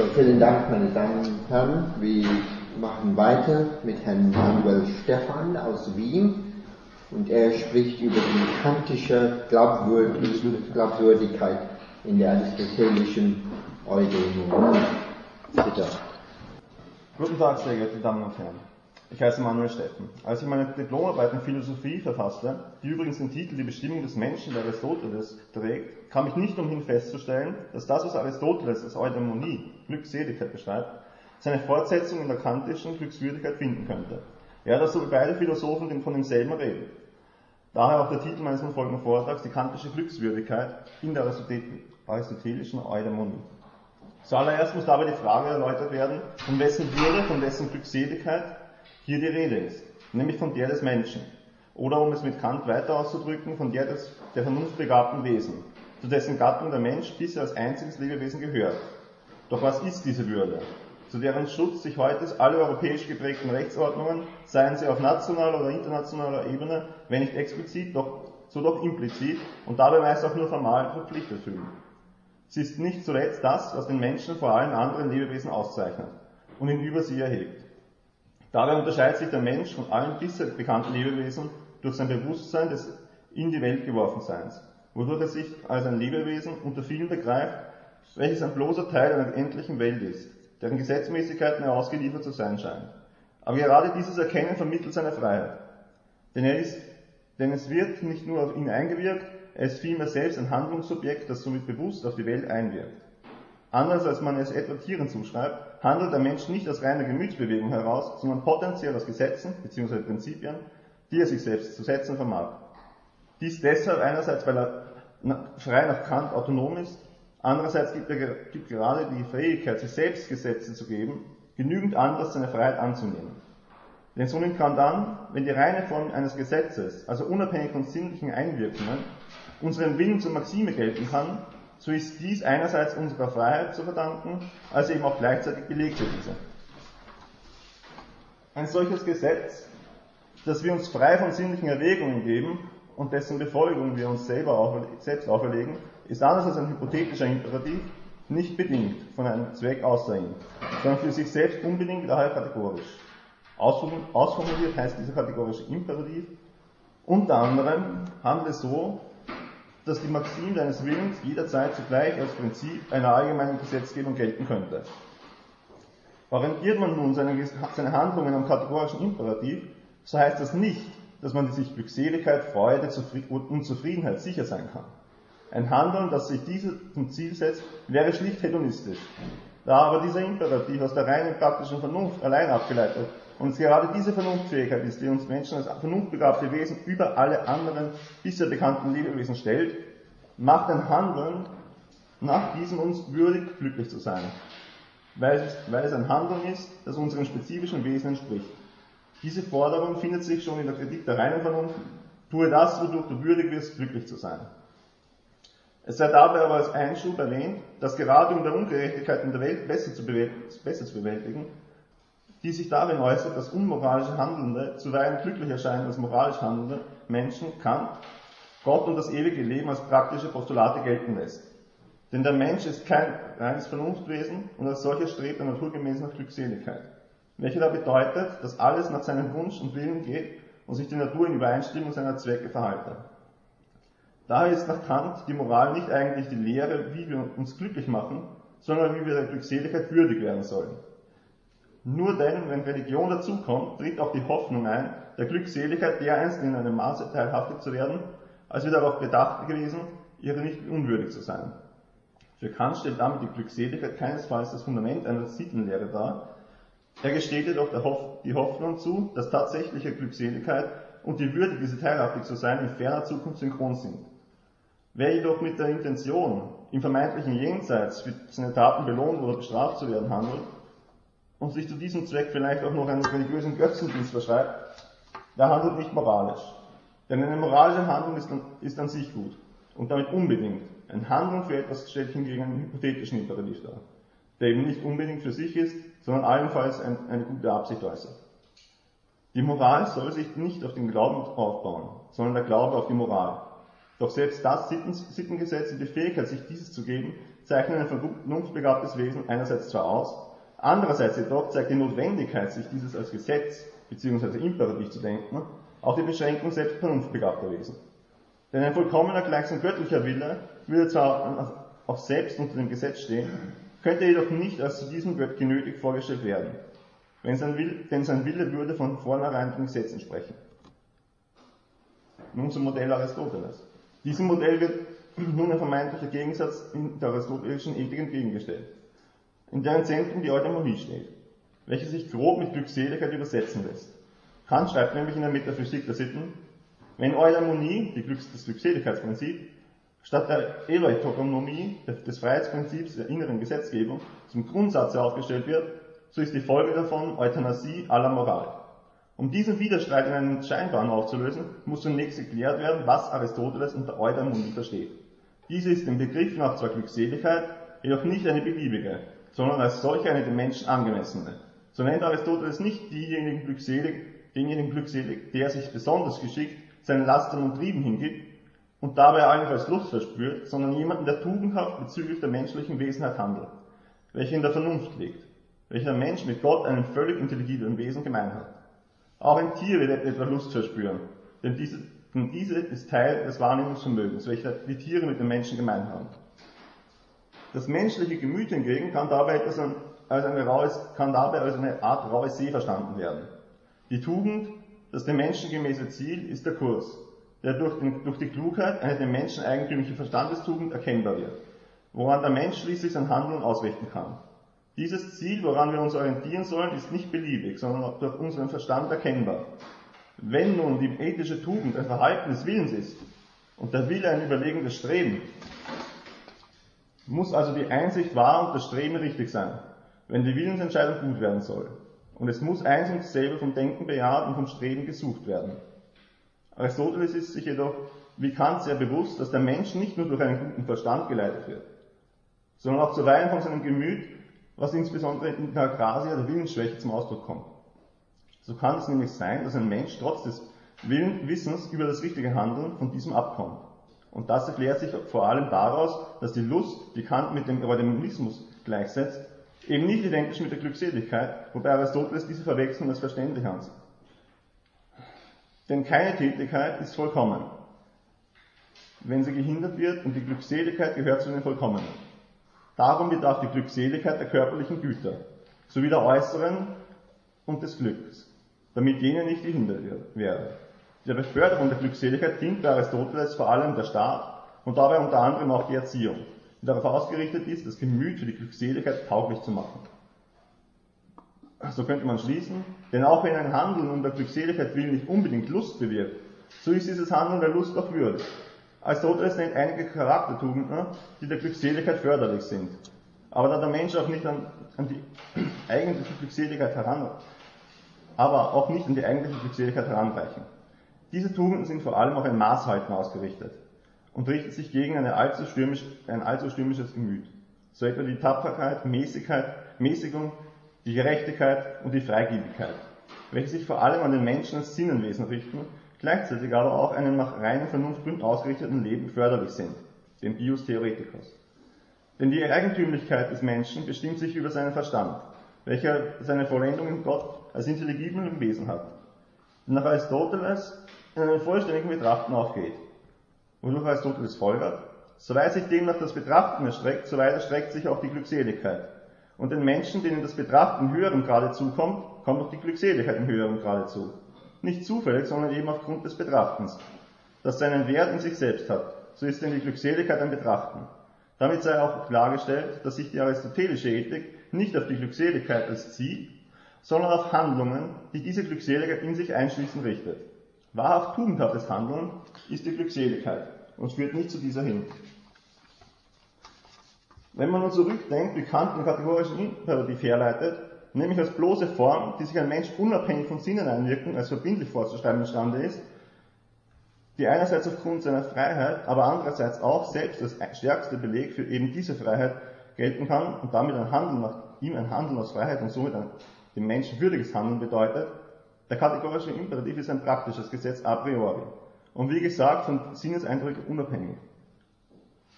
So, vielen Dank, meine Damen und Herren. Wir machen weiter mit Herrn Manuel Stefan aus Wien und er spricht über die kantische Glaubwürdigkeit in der aristotelischen Eudemonie. Bitte. Guten Tag, sehr geehrte Damen und Herren. Ich heiße Manuel Steffen. Als ich meine Diplomarbeit in Philosophie verfasste, die übrigens den Titel Die Bestimmung des Menschen der Aristoteles trägt, kam ich nicht umhin festzustellen, dass das, was Aristoteles als Eudaimonie, Glückseligkeit beschreibt, seine Fortsetzung in der kantischen Glückswürdigkeit finden könnte. Ja, dass so beide Philosophen von demselben reden. Daher auch der Titel meines folgenden Vortrags, die kantische Glückswürdigkeit in der aristotelischen Eudaimonie. Zuallererst muss dabei die Frage erläutert werden, von wessen Würde, von wessen Glückseligkeit hier die Rede ist, nämlich von der des Menschen. Oder um es mit Kant weiter auszudrücken, von der des, der vernunftbegabten Wesen, zu dessen Gattung der Mensch bisher als einziges Lebewesen gehört. Doch was ist diese Würde? Zu deren Schutz sich heute alle europäisch geprägten Rechtsordnungen, seien sie auf nationaler oder internationaler Ebene, wenn nicht explizit, doch, so doch implizit und dabei meist auch nur formal verpflichtet fühlen. Sie ist nicht zuletzt das, was den Menschen vor allen anderen Lebewesen auszeichnet und ihn über sie erhebt. Dabei unterscheidet sich der Mensch von allen bisher bekannten Lebewesen durch sein Bewusstsein des in die Welt geworfen Seins, wodurch er sich als ein Lebewesen unter vielen begreift, welches ein bloßer Teil einer endlichen Welt ist, deren Gesetzmäßigkeiten er ausgeliefert zu sein scheint. Aber gerade dieses Erkennen vermittelt seine Freiheit. Denn, er ist, denn es wird nicht nur auf ihn eingewirkt, er ist vielmehr selbst ein Handlungsobjekt, das somit bewusst auf die Welt einwirkt. Anders als man es etwa Tieren zuschreibt, handelt der Mensch nicht aus reiner Gemütsbewegung heraus, sondern potenziell aus Gesetzen bzw. Prinzipien, die er sich selbst zu setzen vermag. Dies deshalb einerseits, weil er frei nach Kant autonom ist, andererseits gibt er gibt gerade die Fähigkeit, sich selbst Gesetze zu geben, genügend Anlass, seine Freiheit anzunehmen. Denn so nimmt Kant an, wenn die reine Form eines Gesetzes, also unabhängig von sinnlichen Einwirkungen, unseren Willen zur Maxime gelten kann, so ist dies einerseits unserer Freiheit zu verdanken, als eben auch gleichzeitig belegt für diese. Ein solches Gesetz, das wir uns frei von sinnlichen Erwägungen geben und dessen Befolgung wir uns selber aufer selbst auferlegen, ist anders als ein hypothetischer Imperativ nicht bedingt von einem Zweck außer sondern für sich selbst unbedingt daher kategorisch. Ausformuliert heißt dieser kategorische Imperativ, unter anderem handelt es so, dass die Maxim deines Willens jederzeit zugleich als Prinzip einer allgemeinen Gesetzgebung gelten könnte. Orientiert man nun seine, seine Handlungen am kategorischen Imperativ, so heißt das nicht, dass man sich Glückseligkeit, Freude und Zufriedenheit sicher sein kann. Ein Handeln, das sich diese zum Ziel setzt, wäre schlicht hedonistisch. Da aber dieser Imperativ aus der reinen praktischen Vernunft allein abgeleitet und gerade diese Vernunftfähigkeit ist, die uns Menschen als vernunftbegabte Wesen über alle anderen bisher bekannten Lebewesen stellt, macht ein Handeln nach diesem uns würdig, glücklich zu sein. Weil es, weil es ein Handeln ist, das unserem spezifischen Wesen entspricht. Diese Forderung findet sich schon in der Kritik der reinen Vernunft. Tue das, wodurch du würdig wirst, glücklich zu sein. Es sei dabei aber als Einschub erwähnt, dass gerade um der Ungerechtigkeit in der Welt besser zu, besser zu bewältigen, die sich darin äußert, dass unmoralische Handelnde zuweilen glücklicher scheinen als moralisch handelnde Menschen, Kant Gott und das ewige Leben als praktische Postulate gelten lässt. Denn der Mensch ist kein reines Vernunftwesen und als solcher strebt er naturgemäß nach Glückseligkeit, welche da bedeutet, dass alles nach seinem Wunsch und Willen geht und sich die Natur in Übereinstimmung seiner Zwecke verhalte. Daher ist nach Kant die Moral nicht eigentlich die Lehre, wie wir uns glücklich machen, sondern wie wir der Glückseligkeit würdig werden sollen. Nur denn, wenn Religion dazukommt, tritt auch die Hoffnung ein, der Glückseligkeit dereinst in einem Maße teilhaftig zu werden, als wir darauf bedacht gewesen, ihre nicht unwürdig zu sein. Für Kant stellt damit die Glückseligkeit keinesfalls das Fundament einer Sittenlehre dar. Er gesteht jedoch die Hoffnung zu, dass tatsächliche Glückseligkeit und die Würde, diese teilhaftig zu sein, in ferner Zukunft synchron sind. Wer jedoch mit der Intention, im vermeintlichen Jenseits für seine Taten belohnt oder bestraft zu werden handelt, und sich zu diesem Zweck vielleicht auch noch einen religiösen Götzendienst verschreibt, der handelt nicht moralisch. Denn eine moralische Handlung ist an, ist an sich gut und damit unbedingt. Ein Handeln für etwas stellt hingegen einen hypothetischen Imperativ dar, der eben nicht unbedingt für sich ist, sondern allenfalls ein, eine gute Absicht äußert. Die Moral soll sich nicht auf den Glauben aufbauen, sondern der Glaube auf die Moral. Doch selbst das Sitten, Sittengesetz und die Fähigkeit, sich dieses zu geben, zeichnen ein vernunftbegabtes Wesen einerseits zwar aus, andererseits jedoch zeigt die Notwendigkeit, sich dieses als Gesetz bzw. imperativ zu denken, auch die Beschränkung selbst vernunftbegabter Wesen. Denn ein vollkommener, gleichsam göttlicher Wille würde zwar auch selbst unter dem Gesetz stehen, könnte jedoch nicht als zu diesem Gott genötigt vorgestellt werden, wenn sein Wille, denn sein Wille würde von vornherein dem Gesetz entsprechen. Nun zum Modell Aristoteles. Diesem Modell wird nun ein vermeintlicher Gegensatz in der aristotelischen Ethik entgegengestellt, in deren Zentrum die Eudaimonie steht, welche sich grob mit Glückseligkeit übersetzen lässt. Kant schreibt nämlich in der Metaphysik der Sitten, wenn Eudaimonie, die Glücks das Glückseligkeitsprinzip, statt der Eleitokonomie, des Freiheitsprinzips der inneren Gesetzgebung, zum Grundsatz aufgestellt wird, so ist die Folge davon Euthanasie aller Moral. Um diesen Widerstreit in einen scheinbaren aufzulösen, muss zunächst geklärt werden, was Aristoteles unter Eudaimonie versteht. Diese ist dem Begriff nach zwar Glückseligkeit, jedoch nicht eine beliebige, sondern als solche eine dem Menschen angemessene. So nennt Aristoteles nicht diejenigen glückselig, denjenigen glückselig, der sich besonders geschickt seinen Lastern und Trieben hingibt und dabei allenfalls Lust verspürt, sondern jemanden, der tugendhaft bezüglich der menschlichen Wesenheit handelt, welche in der Vernunft liegt, welcher Mensch mit Gott, einem völlig intelligiblen Wesen, gemein hat. Auch ein Tier wird etwa Lust verspüren, denn diese, denn diese ist Teil des Wahrnehmungsvermögens, welcher die Tiere mit den Menschen gemein haben. Das menschliche Gemüt hingegen kann dabei, etwas als eine raues, kann dabei als eine Art raue See verstanden werden. Die Tugend, das dem Menschen gemäße Ziel, ist der Kurs, der durch, den, durch die Klugheit eine dem Menschen eigentümliche Verstandestugend erkennbar wird, woran der Mensch schließlich sein Handeln ausrichten kann. Dieses Ziel, woran wir uns orientieren sollen, ist nicht beliebig, sondern durch unseren Verstand erkennbar. Wenn nun die ethische Tugend ein Verhalten des Willens ist und der Wille ein überlegendes Streben, muss also die Einsicht wahr und das Streben richtig sein, wenn die Willensentscheidung gut werden soll. Und es muss eins und dasselbe vom Denken bejaht und vom Streben gesucht werden. Aristoteles ist sich jedoch wie Kant sehr bewusst, dass der Mensch nicht nur durch einen guten Verstand geleitet wird, sondern auch zuweilen von seinem Gemüt was insbesondere in der Agrasia der Willensschwäche zum Ausdruck kommt. So kann es nämlich sein, dass ein Mensch trotz des Willen, Wissens über das richtige Handeln von diesem abkommt. Und das erklärt sich vor allem daraus, dass die Lust, die Kant mit dem Eudaimonismus gleichsetzt, eben nicht identisch mit der Glückseligkeit, wobei Aristoteles diese Verwechslung als verständlich ansieht. Denn keine Tätigkeit ist vollkommen, wenn sie gehindert wird und die Glückseligkeit gehört zu den Vollkommenen. Darum bedarf die Glückseligkeit der körperlichen Güter, sowie der äußeren und des Glücks, damit jene nicht gehindert werden. Der Beförderung der Glückseligkeit dient bei Aristoteles vor allem der Staat und dabei unter anderem auch die Erziehung, die darauf ausgerichtet ist, das Gemüt für die Glückseligkeit tauglich zu machen. So könnte man schließen, denn auch wenn ein Handeln um der Glückseligkeit willen nicht unbedingt Lust bewirkt, so ist dieses Handeln der Lust auch würdig. Aristoteles nennt einige Charaktertugenden, die der Glückseligkeit förderlich sind. Aber da der Mensch auch nicht an, an die eigentliche Glückseligkeit heran, aber auch nicht an die eigentliche Glückseligkeit heranreichen. Diese Tugenden sind vor allem auf ein Maßhalten ausgerichtet und richten sich gegen allzu stürmisch, ein allzu stürmisches Gemüt. So etwa die Tapferkeit, Mäßigkeit, Mäßigung, die Gerechtigkeit und die Freigebigkeit, welche sich vor allem an den Menschen als Sinnenwesen richten gleichzeitig aber auch einem nach reinen Vernunftgründen ausgerichteten Leben förderlich sind, dem Bios Theoretikos. Denn die Eigentümlichkeit des Menschen bestimmt sich über seinen Verstand, welcher seine Vollendung in Gott als intelligiblen Wesen hat. Und nach Aristoteles in einem vollständigen Betrachten aufgeht. Wodurch Aristoteles folgert, soweit sich demnach das Betrachten erstreckt, so weit erstreckt sich auch die Glückseligkeit. Und den Menschen, denen das Betrachten in höherem Grade zukommt, kommt auch die Glückseligkeit in höherem Grade zu nicht zufällig, sondern eben aufgrund des Betrachtens, das seinen Wert in sich selbst hat. So ist denn die Glückseligkeit ein Betrachten. Damit sei auch klargestellt, dass sich die aristotelische Ethik nicht auf die Glückseligkeit als Ziel, sondern auf Handlungen, die diese Glückseligkeit in sich einschließen, richtet. Wahrhaft tugendhaftes Handeln ist die Glückseligkeit und führt nicht zu dieser hin. Wenn man nun zurückdenkt, wie Kant den kategorischen Imperativ herleitet, nämlich als bloße Form, die sich ein Mensch unabhängig von Sinneneinwirkung als verbindlich vorzuschreiben imstande ist, die einerseits aufgrund seiner Freiheit, aber andererseits auch selbst als stärkste Beleg für eben diese Freiheit gelten kann und damit ein Handeln nach ihm ein Handeln aus Freiheit und somit ein dem Menschen würdiges Handeln bedeutet, der kategorische Imperativ ist ein praktisches Gesetz a priori und wie gesagt von Sinneseindrücken unabhängig.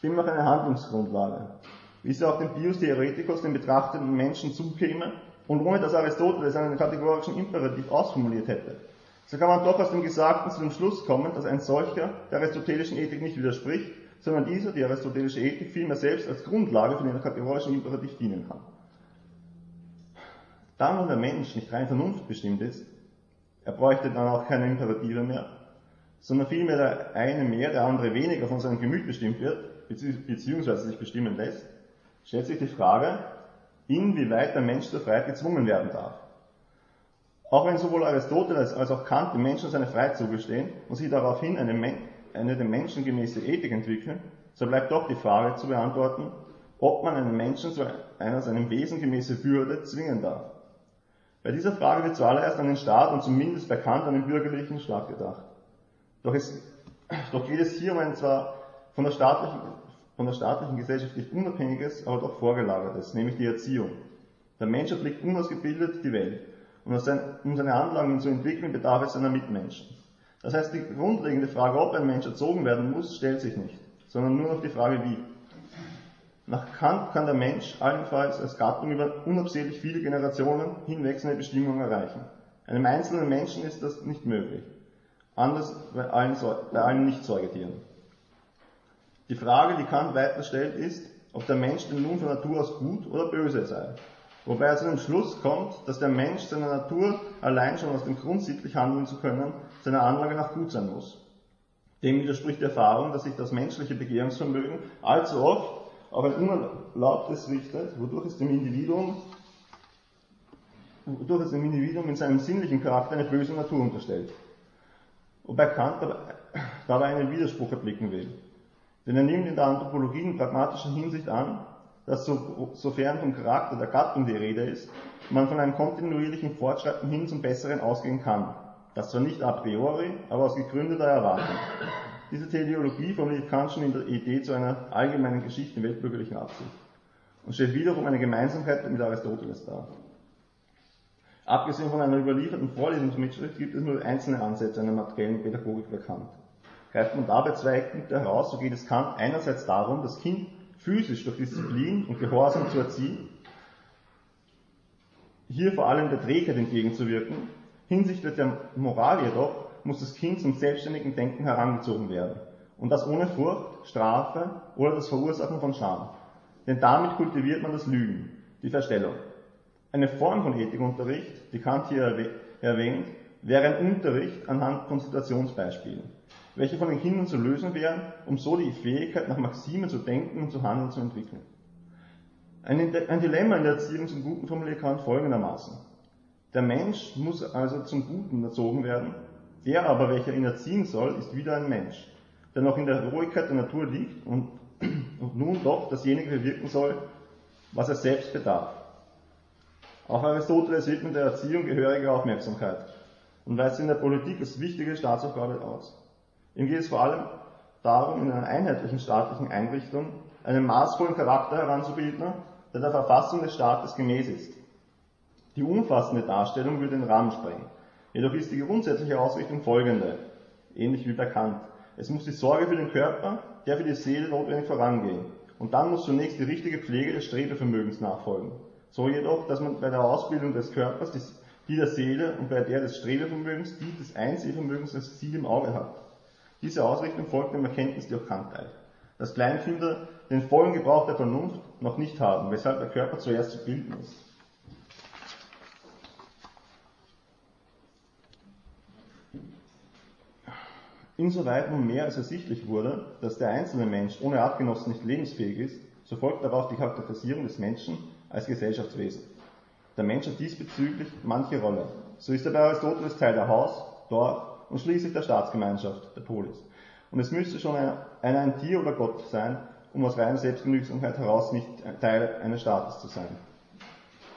Demnach eine Handlungsgrundlage. wie es auch dem Bios Theoretikos, dem betrachteten Menschen zukäme, und ohne dass Aristoteles einen kategorischen Imperativ ausformuliert hätte. So kann man doch aus dem Gesagten zu dem Schluss kommen, dass ein solcher der aristotelischen Ethik nicht widerspricht, sondern dieser, die aristotelische Ethik, vielmehr selbst als Grundlage für den kategorischen Imperativ dienen kann. Da nun der Mensch nicht rein vernunftbestimmt ist, er bräuchte dann auch keine Imperative mehr, sondern vielmehr der eine mehr, der andere weniger von seinem Gemüt bestimmt wird, beziehungsweise sich bestimmen lässt, stellt sich die Frage, inwieweit der Mensch zur Freiheit gezwungen werden darf. Auch wenn sowohl Aristoteles als auch Kant dem Menschen seine Freiheit zugestehen und sie daraufhin eine, eine dem Menschen gemäße Ethik entwickeln, so bleibt doch die Frage zu beantworten, ob man einen Menschen zu einer seinem Wesen gemäße Würde zwingen darf. Bei dieser Frage wird zuallererst an den Staat und zumindest bei Kant an den bürgerlichen Staat gedacht. Doch, es, doch geht es hier um ein zwar von der staatlichen von der staatlichen Gesellschaft nicht unabhängiges, aber doch vorgelagertes, nämlich die Erziehung. Der Mensch erblickt unausgebildet die Welt. Und um seine Anlagen zu entwickeln, bedarf es seiner Mitmenschen. Das heißt, die grundlegende Frage, ob ein Mensch erzogen werden muss, stellt sich nicht, sondern nur noch die Frage, wie. Nach Kant kann der Mensch allenfalls als Gattung über unabsehlich viele Generationen hinweg seine Bestimmung erreichen. Einem einzelnen Menschen ist das nicht möglich. Anders bei allen, bei allen Nicht-Säugetieren. Die Frage, die Kant weiter stellt, ist, ob der Mensch denn nun von Natur aus gut oder böse sei. Wobei er zu dem Schluss kommt, dass der Mensch seiner Natur allein schon aus dem Grund sittlich handeln zu können, seiner Anlage nach gut sein muss. Dem widerspricht die Erfahrung, dass sich das menschliche Begehrungsvermögen allzu oft auf ein Unerlaubtes richtet, wodurch es dem Individuum, wodurch es dem Individuum in seinem sinnlichen Charakter eine böse Natur unterstellt. Wobei Kant dabei einen Widerspruch erblicken will. Denn er nimmt in der Anthropologie in pragmatischer Hinsicht an, dass so, sofern vom Charakter der Gattung die Rede ist, man von einem kontinuierlichen Fortschreiten hin zum Besseren ausgehen kann. Das zwar nicht a priori, aber aus gegründeter Erwartung. Diese Teleologie formuliert Kant schon in der Idee zu einer allgemeinen Geschichte weltbürgerlichen Absicht und stellt wiederum eine Gemeinsamkeit mit Aristoteles dar. Abgesehen von einer überlieferten Vorlesungsmitschrift gibt es nur einzelne Ansätze einer materiellen Pädagogik bekannt. Man dabei zwei Eckpunkte heraus, so geht es Kant einerseits darum, das Kind physisch durch Disziplin und Gehorsam zu erziehen, hier vor allem der Trägheit entgegenzuwirken. Hinsichtlich der Moral jedoch muss das Kind zum selbstständigen Denken herangezogen werden. Und das ohne Furcht, Strafe oder das Verursachen von Scham. Denn damit kultiviert man das Lügen, die Verstellung. Eine Form von Ethikunterricht, die Kant hier erwähnt, wäre ein Unterricht anhand von Situationsbeispielen welche von den Kindern zu lösen wären, um so die Fähigkeit, nach Maximen zu denken und zu handeln zu entwickeln. Ein, Dilemma in der Erziehung zum Guten formuliert Kant folgendermaßen. Der Mensch muss also zum Guten erzogen werden, der aber, welcher ihn erziehen soll, ist wieder ein Mensch, der noch in der Ruhigkeit der Natur liegt und, und nun doch dasjenige bewirken soll, was er selbst bedarf. Auch Aristoteles widmet der Erziehung gehörige Aufmerksamkeit und weist in der Politik als wichtige Staatsaufgabe aus. Ihm geht es vor allem darum, in einer einheitlichen staatlichen Einrichtung einen maßvollen Charakter heranzubilden, der der Verfassung des Staates gemäß ist. Die umfassende Darstellung würde den Rahmen sprengen. Jedoch ist die grundsätzliche Ausrichtung folgende, ähnlich wie bei Kant. Es muss die Sorge für den Körper, der für die Seele notwendig vorangehen. Und dann muss zunächst die richtige Pflege des Strebevermögens nachfolgen. So jedoch, dass man bei der Ausbildung des Körpers die der Seele und bei der des Strebevermögens die des Einsehvermögens als Ziel im Auge hat. Diese Ausrichtung folgt dem Erkenntnis Kant teilt. Dass Kleinkinder den vollen Gebrauch der Vernunft noch nicht haben, weshalb der Körper zuerst zu bilden ist. Insoweit nun mehr als ersichtlich wurde, dass der einzelne Mensch ohne Artgenossen nicht lebensfähig ist, so folgt darauf die Charakterisierung des Menschen als Gesellschaftswesen. Der Mensch hat diesbezüglich manche Rolle. So ist er bei Aristoteles Teil der Haus, Dorf und schließlich der Staatsgemeinschaft, der Polis. Und es müsste schon einer, einer ein Tier oder Gott sein, um aus reiner Selbstgenügsamkeit heraus nicht Teil eines Staates zu sein.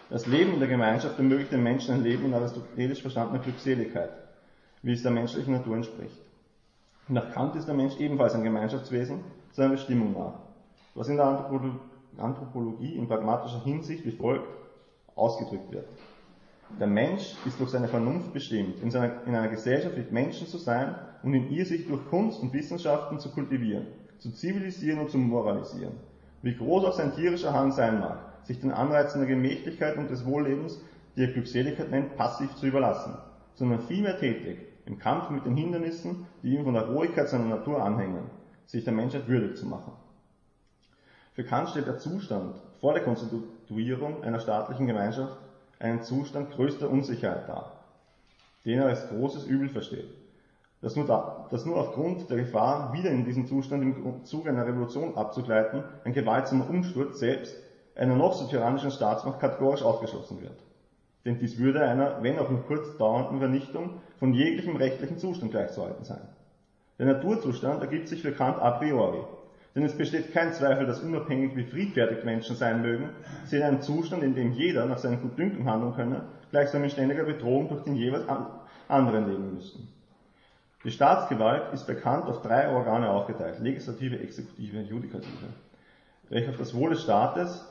Das Leben in der Gemeinschaft ermöglicht den Menschen ein Leben in aristotelisch verstandener Glückseligkeit, wie es der menschlichen Natur entspricht. Nach Kant ist der Mensch ebenfalls ein Gemeinschaftswesen, seiner Bestimmung nach, was in der Anthropologie in pragmatischer Hinsicht wie folgt ausgedrückt wird. Der Mensch ist durch seine Vernunft bestimmt, in, seiner, in einer Gesellschaft mit Menschen zu sein und in ihr sich durch Kunst und Wissenschaften zu kultivieren, zu zivilisieren und zu moralisieren. wie groß auch sein tierischer Hang sein mag, sich den Anreizen der Gemächlichkeit und des Wohllebens, die er Glückseligkeit nennt, passiv zu überlassen, sondern vielmehr tätig, im Kampf mit den Hindernissen, die ihm von der Rohigkeit seiner Natur anhängen, sich der Menschheit würdig zu machen. Für Kant stellt der Zustand vor der Konstituierung einer staatlichen Gemeinschaft einen Zustand größter Unsicherheit dar, den er als großes Übel versteht, das nur, da, das nur aufgrund der Gefahr, wieder in diesen Zustand im Zuge einer Revolution abzugleiten, ein gewaltsamer Umsturz selbst einer noch so tyrannischen Staatsmacht kategorisch ausgeschlossen wird. Denn dies würde einer, wenn auch nur kurz dauernden Vernichtung von jeglichem rechtlichen Zustand gleichzuhalten sein. Der Naturzustand ergibt sich für Kant a priori, denn es besteht kein Zweifel, dass unabhängig wie friedfertig Menschen sein mögen, sie in einem Zustand, in dem jeder nach seinem Gutdünken handeln könne, gleichsam in ständiger Bedrohung durch den jeweils anderen leben müssten. Die Staatsgewalt ist bekannt auf drei Organe aufgeteilt, Legislative, Exekutive, Judikative, welche auf das Wohl des Staates,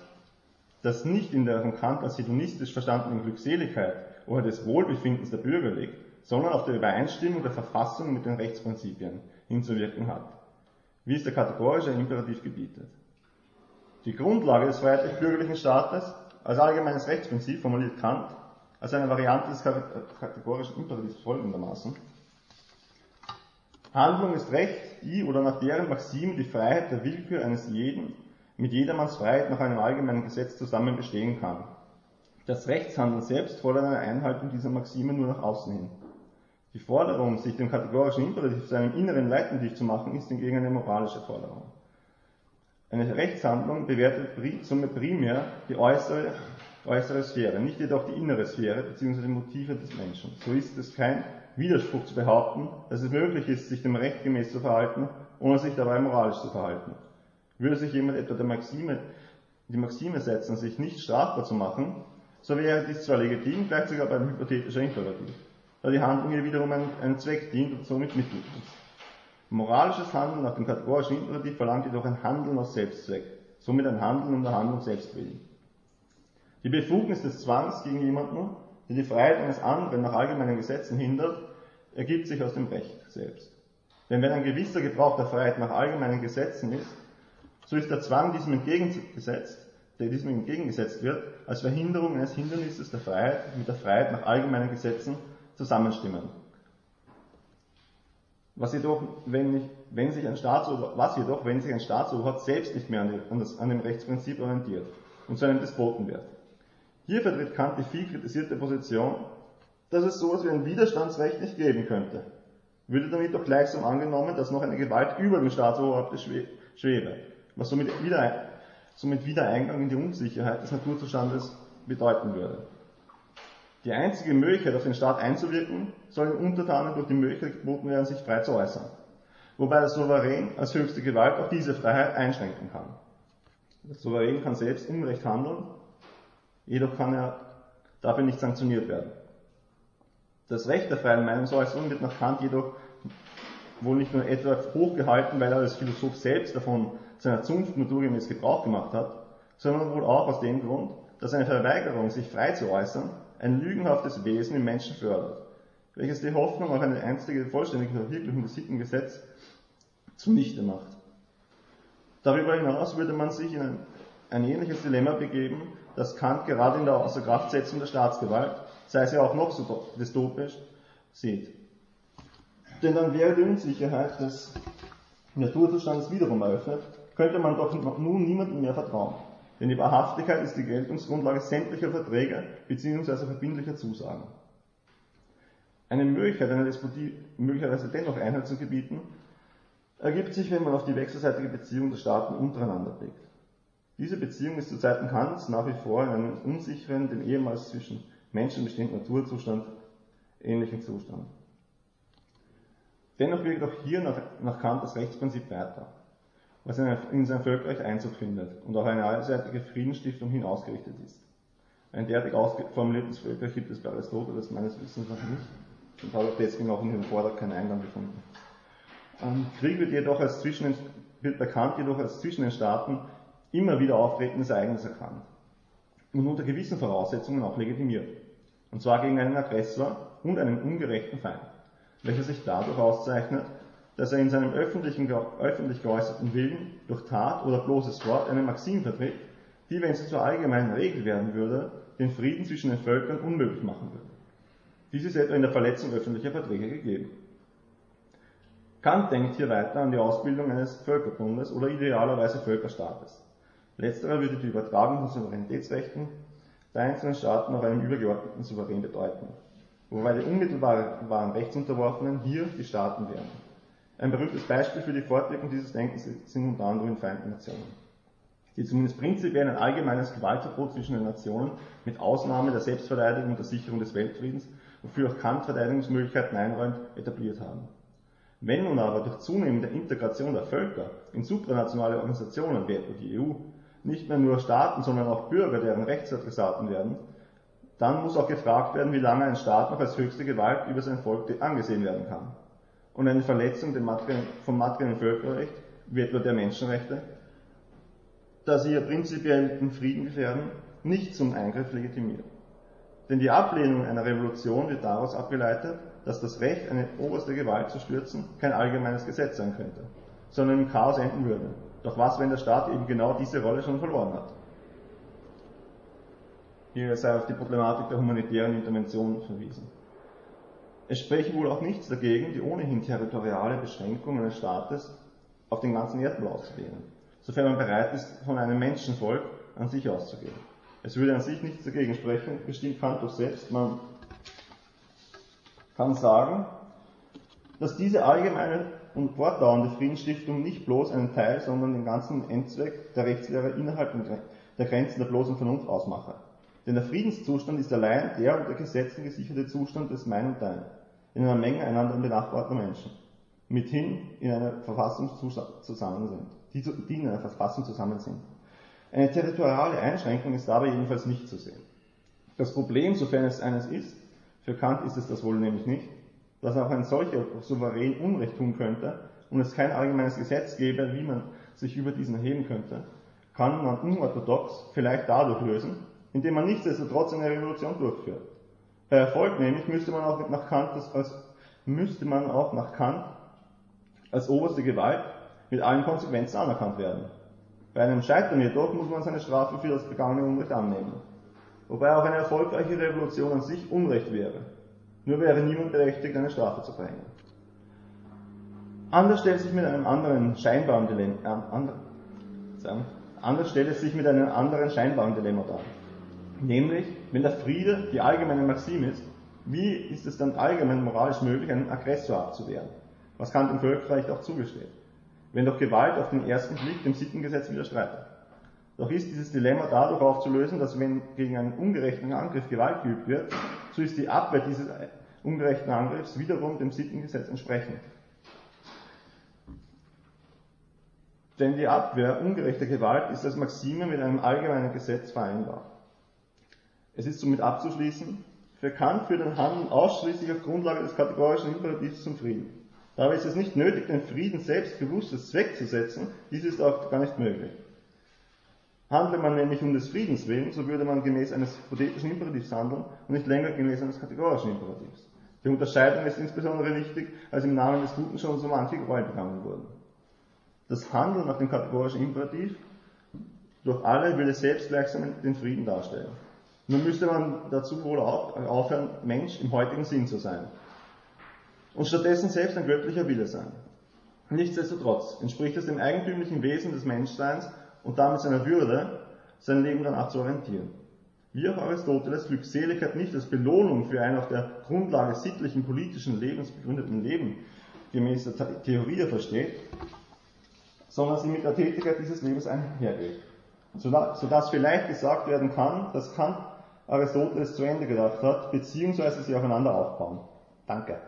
das nicht in der von Kant als hedonistisch verstandenen Glückseligkeit oder des Wohlbefindens der Bürger liegt, sondern auf der Übereinstimmung der Verfassung mit den Rechtsprinzipien hinzuwirken hat, wie es der kategorische Imperativ gebietet. Die Grundlage des freiheitlich-bürgerlichen Staates als allgemeines Rechtsprinzip formuliert Kant als eine Variante des kategorischen Imperativs folgendermaßen. Handlung ist Recht, die oder nach deren Maxim die Freiheit der Willkür eines jeden mit jedermanns Freiheit nach einem allgemeinen Gesetz zusammen bestehen kann. Das Rechtshandeln selbst fordert eine Einhaltung dieser Maxime nur nach außen hin. Die Forderung, sich dem kategorischen Imperativ zu einem inneren Leitmotiv zu machen, ist hingegen eine moralische Forderung. Eine Rechtshandlung bewertet somit primär die äußere, äußere Sphäre, nicht jedoch die innere Sphäre bzw. die Motive des Menschen. So ist es kein Widerspruch zu behaupten, dass es möglich ist, sich dem Recht gemäß zu verhalten, ohne sich dabei moralisch zu verhalten. Würde sich jemand etwa der Maxime, die Maxime setzen, sich nicht strafbar zu machen, so wäre dies zwar legitim, gleich sogar beim hypothetischer Imperativ, da die Handlung hier wiederum einen, einen Zweck dient und somit Mittel ist. Moralisches Handeln nach dem kategorischen Imperativ verlangt jedoch ein Handeln aus Selbstzweck, somit ein Handeln um der Handlung selbst willen. Die Befugnis des Zwangs gegen jemanden, der die Freiheit eines anderen nach allgemeinen Gesetzen hindert, ergibt sich aus dem Recht selbst. Denn wenn ein gewisser Gebrauch der Freiheit nach allgemeinen Gesetzen ist, so ist der Zwang diesem entgegengesetzt, der diesem entgegengesetzt wird, als Verhinderung eines Hindernisses der Freiheit mit der Freiheit nach allgemeinen Gesetzen zusammenstimmen. Was jedoch, wenn, nicht, wenn sich ein Staatsober, was jedoch, wenn sich ein Staatsoberhaupt selbst nicht mehr an, die, an, das, an dem Rechtsprinzip orientiert und zu einem Despoten wird. Hier vertritt Kant die viel kritisierte Position, dass es sowas wie ein Widerstandsrecht nicht geben könnte. Würde damit doch gleichsam angenommen, dass noch eine Gewalt über dem Staatsoberhaupt schwebe was somit wieder, somit wieder Eingang in die Unsicherheit des Naturzustandes bedeuten würde. Die einzige Möglichkeit, auf den Staat einzuwirken, soll den Untertanen durch die Möglichkeit geboten werden, sich frei zu äußern. Wobei der Souverän als höchste Gewalt auch diese Freiheit einschränken kann. Der Souverän kann selbst Unrecht handeln, jedoch kann er dafür nicht sanktioniert werden. Das Recht der freien Meinungsäußerung wird nach Kant jedoch wohl nicht nur etwa hochgehalten, weil er als Philosoph selbst davon seiner Zunft naturgemäß Gebrauch gemacht hat, sondern wohl auch aus dem Grund, dass eine Verweigerung, sich frei zu äußern, ein lügenhaftes Wesen im Menschen fördert, welches die Hoffnung auf eine einstige vollständige Verwirklichung des Sittengesetzes zunichte macht. Darüber hinaus würde man sich in ein, ein ähnliches Dilemma begeben, das Kant gerade in der Außerkraftsetzung der Staatsgewalt, sei sie auch noch so dystopisch, sieht. Denn dann wäre die Unsicherheit des Naturzustandes wiederum eröffnet, könnte man doch nun niemandem mehr vertrauen. Denn die Wahrhaftigkeit ist die Geltungsgrundlage sämtlicher Verträge bzw. verbindlicher Zusagen. Eine Möglichkeit, einer Despotie möglicherweise dennoch Einhalt zu gebieten, ergibt sich, wenn man auf die wechselseitige Beziehung der Staaten untereinander blickt. Diese Beziehung ist zu Zeiten Kants nach wie vor in einem unsicheren, dem ehemals zwischen Menschen bestehenden Naturzustand ähnlichen Zustand. Dennoch wirkt auch hier nach, nach Kant das Rechtsprinzip weiter was in sein Völkerrecht Einzug findet und auf eine allseitige Friedensstiftung hin ausgerichtet ist. Ein derartig ausformuliertes Völkerrecht gibt es bei Aristoteles meines Wissens noch nicht und auch deswegen auch in den Vortrag keinen Eingang gefunden. Ähm, Krieg wird jedoch als zwischen den, wird bekannt jedoch als zwischen den Staaten immer wieder auftretendes Ereignis erkannt und unter gewissen Voraussetzungen auch legitimiert. Und zwar gegen einen Aggressor und einen ungerechten Feind, welcher sich dadurch auszeichnet, dass er in seinem öffentlich geäußerten Willen durch Tat oder bloßes Wort eine Maxim vertritt, die, wenn sie zur allgemeinen Regel werden würde, den Frieden zwischen den Völkern unmöglich machen würde. Dies ist etwa in der Verletzung öffentlicher Verträge gegeben. Kant denkt hier weiter an die Ausbildung eines Völkerbundes oder idealerweise Völkerstaates. Letzterer würde die Übertragung von Souveränitätsrechten der einzelnen Staaten auf einen übergeordneten Souverän bedeuten, wobei die unmittelbaren Rechtsunterworfenen hier die Staaten wären. Ein berühmtes Beispiel für die Fortwirkung dieses Denkens sind unter anderem die Vereinten Nationen, die zumindest prinzipiell ein allgemeines Gewaltverbot zwischen den Nationen mit Ausnahme der Selbstverteidigung und der Sicherung des Weltfriedens, wofür auch Kant Verteidigungsmöglichkeiten einräumt, etabliert haben. Wenn nun aber durch zunehmende Integration der Völker in supranationale Organisationen wie etwa die EU nicht mehr nur Staaten, sondern auch Bürger deren Rechtsadressaten werden, dann muss auch gefragt werden, wie lange ein Staat noch als höchste Gewalt über sein Volk angesehen werden kann. Und eine Verletzung vom materiellen Völkerrecht, wie etwa der Menschenrechte, da sie ja prinzipiell den Frieden gefährden, nicht zum Eingriff legitimiert. Denn die Ablehnung einer Revolution wird daraus abgeleitet, dass das Recht, eine oberste Gewalt zu stürzen, kein allgemeines Gesetz sein könnte, sondern im Chaos enden würde. Doch was, wenn der Staat eben genau diese Rolle schon verloren hat? Hier sei auf die Problematik der humanitären Intervention verwiesen. Es spreche wohl auch nichts dagegen, die ohnehin territoriale Beschränkung eines Staates auf den ganzen Erdball auszudehnen, sofern man bereit ist, von einem Menschenvolk an sich auszugehen. Es würde an sich nichts dagegen sprechen, bestimmt Kant doch selbst, man kann sagen, dass diese allgemeine und fortdauernde Friedensstiftung nicht bloß einen Teil, sondern den ganzen Endzweck der Rechtslehre innerhalb der Grenzen der bloßen Vernunft ausmache. Denn der Friedenszustand ist allein der unter Gesetzen gesicherte Zustand des Mein und Dein, in einer Menge einander benachbarter Menschen, mithin in einer Verfassung zusammen sind, die, in einer Verfassung zusammen sind. Eine territoriale Einschränkung ist dabei jedenfalls nicht zu sehen. Das Problem, sofern es eines ist, für Kant ist es das wohl nämlich nicht, dass auch ein solcher Souverän Unrecht tun könnte und es kein allgemeines Gesetz gäbe, wie man sich über diesen erheben könnte, kann man unorthodox vielleicht dadurch lösen, indem man nichtsdestotrotz eine Revolution durchführt. Bei Erfolg nämlich müsste man auch nach Kant als, müsste man auch nach Kant als oberste Gewalt mit allen Konsequenzen anerkannt werden. Bei einem Scheitern jedoch muss man seine Strafe für das begangene Unrecht annehmen. Wobei auch eine erfolgreiche Revolution an sich Unrecht wäre. Nur wäre niemand berechtigt, eine Strafe zu verhängen. Anders stellt sich mit einem anderen scheinbaren Dilemma, äh, sagen, anders stellt es sich mit einem anderen scheinbaren Dilemma dar. Nämlich, wenn der Friede die allgemeine Maxim ist, wie ist es dann allgemein moralisch möglich, einen Aggressor abzuwehren? Was Kant im Völkerrecht auch zugesteht. Wenn doch Gewalt auf den ersten Blick dem Sittengesetz widerstreitet. Doch ist dieses Dilemma dadurch aufzulösen, dass wenn gegen einen ungerechten Angriff Gewalt geübt wird, so ist die Abwehr dieses ungerechten Angriffs wiederum dem Sittengesetz entsprechend. Denn die Abwehr ungerechter Gewalt ist als Maxime mit einem allgemeinen Gesetz vereinbar. Es ist somit abzuschließen, für Kant führt ein Handeln ausschließlich auf Grundlage des kategorischen Imperativs zum Frieden. Dabei ist es nicht nötig, den Frieden selbst bewusst als Zweck zu setzen, dies ist auch gar nicht möglich. Handle man nämlich um des Friedens willen, so würde man gemäß eines hypothetischen Imperativs handeln und nicht länger gemäß eines kategorischen Imperativs. Die Unterscheidung ist insbesondere wichtig, als im Namen des Guten schon so manche Gräuel begangen wurden. Das Handeln nach dem kategorischen Imperativ durch alle es selbst gleichsam den Frieden darstellen. Nun müsste man dazu wohl aufhören, Mensch im heutigen Sinn zu sein. Und stattdessen selbst ein göttlicher Wille sein. Nichtsdestotrotz entspricht es dem eigentümlichen Wesen des Menschseins, und damit seiner Würde, sein Leben danach zu orientieren. Wie auch Aristoteles Glückseligkeit nicht als Belohnung für ein auf der Grundlage sittlichen, politischen Lebens begründeten Leben gemäß der Theorie versteht, sondern sie mit der Tätigkeit dieses Lebens einhergeht. Sodass vielleicht gesagt werden kann, dass Kant Aristoteles zu Ende gedacht hat, beziehungsweise sie aufeinander aufbauen. Danke.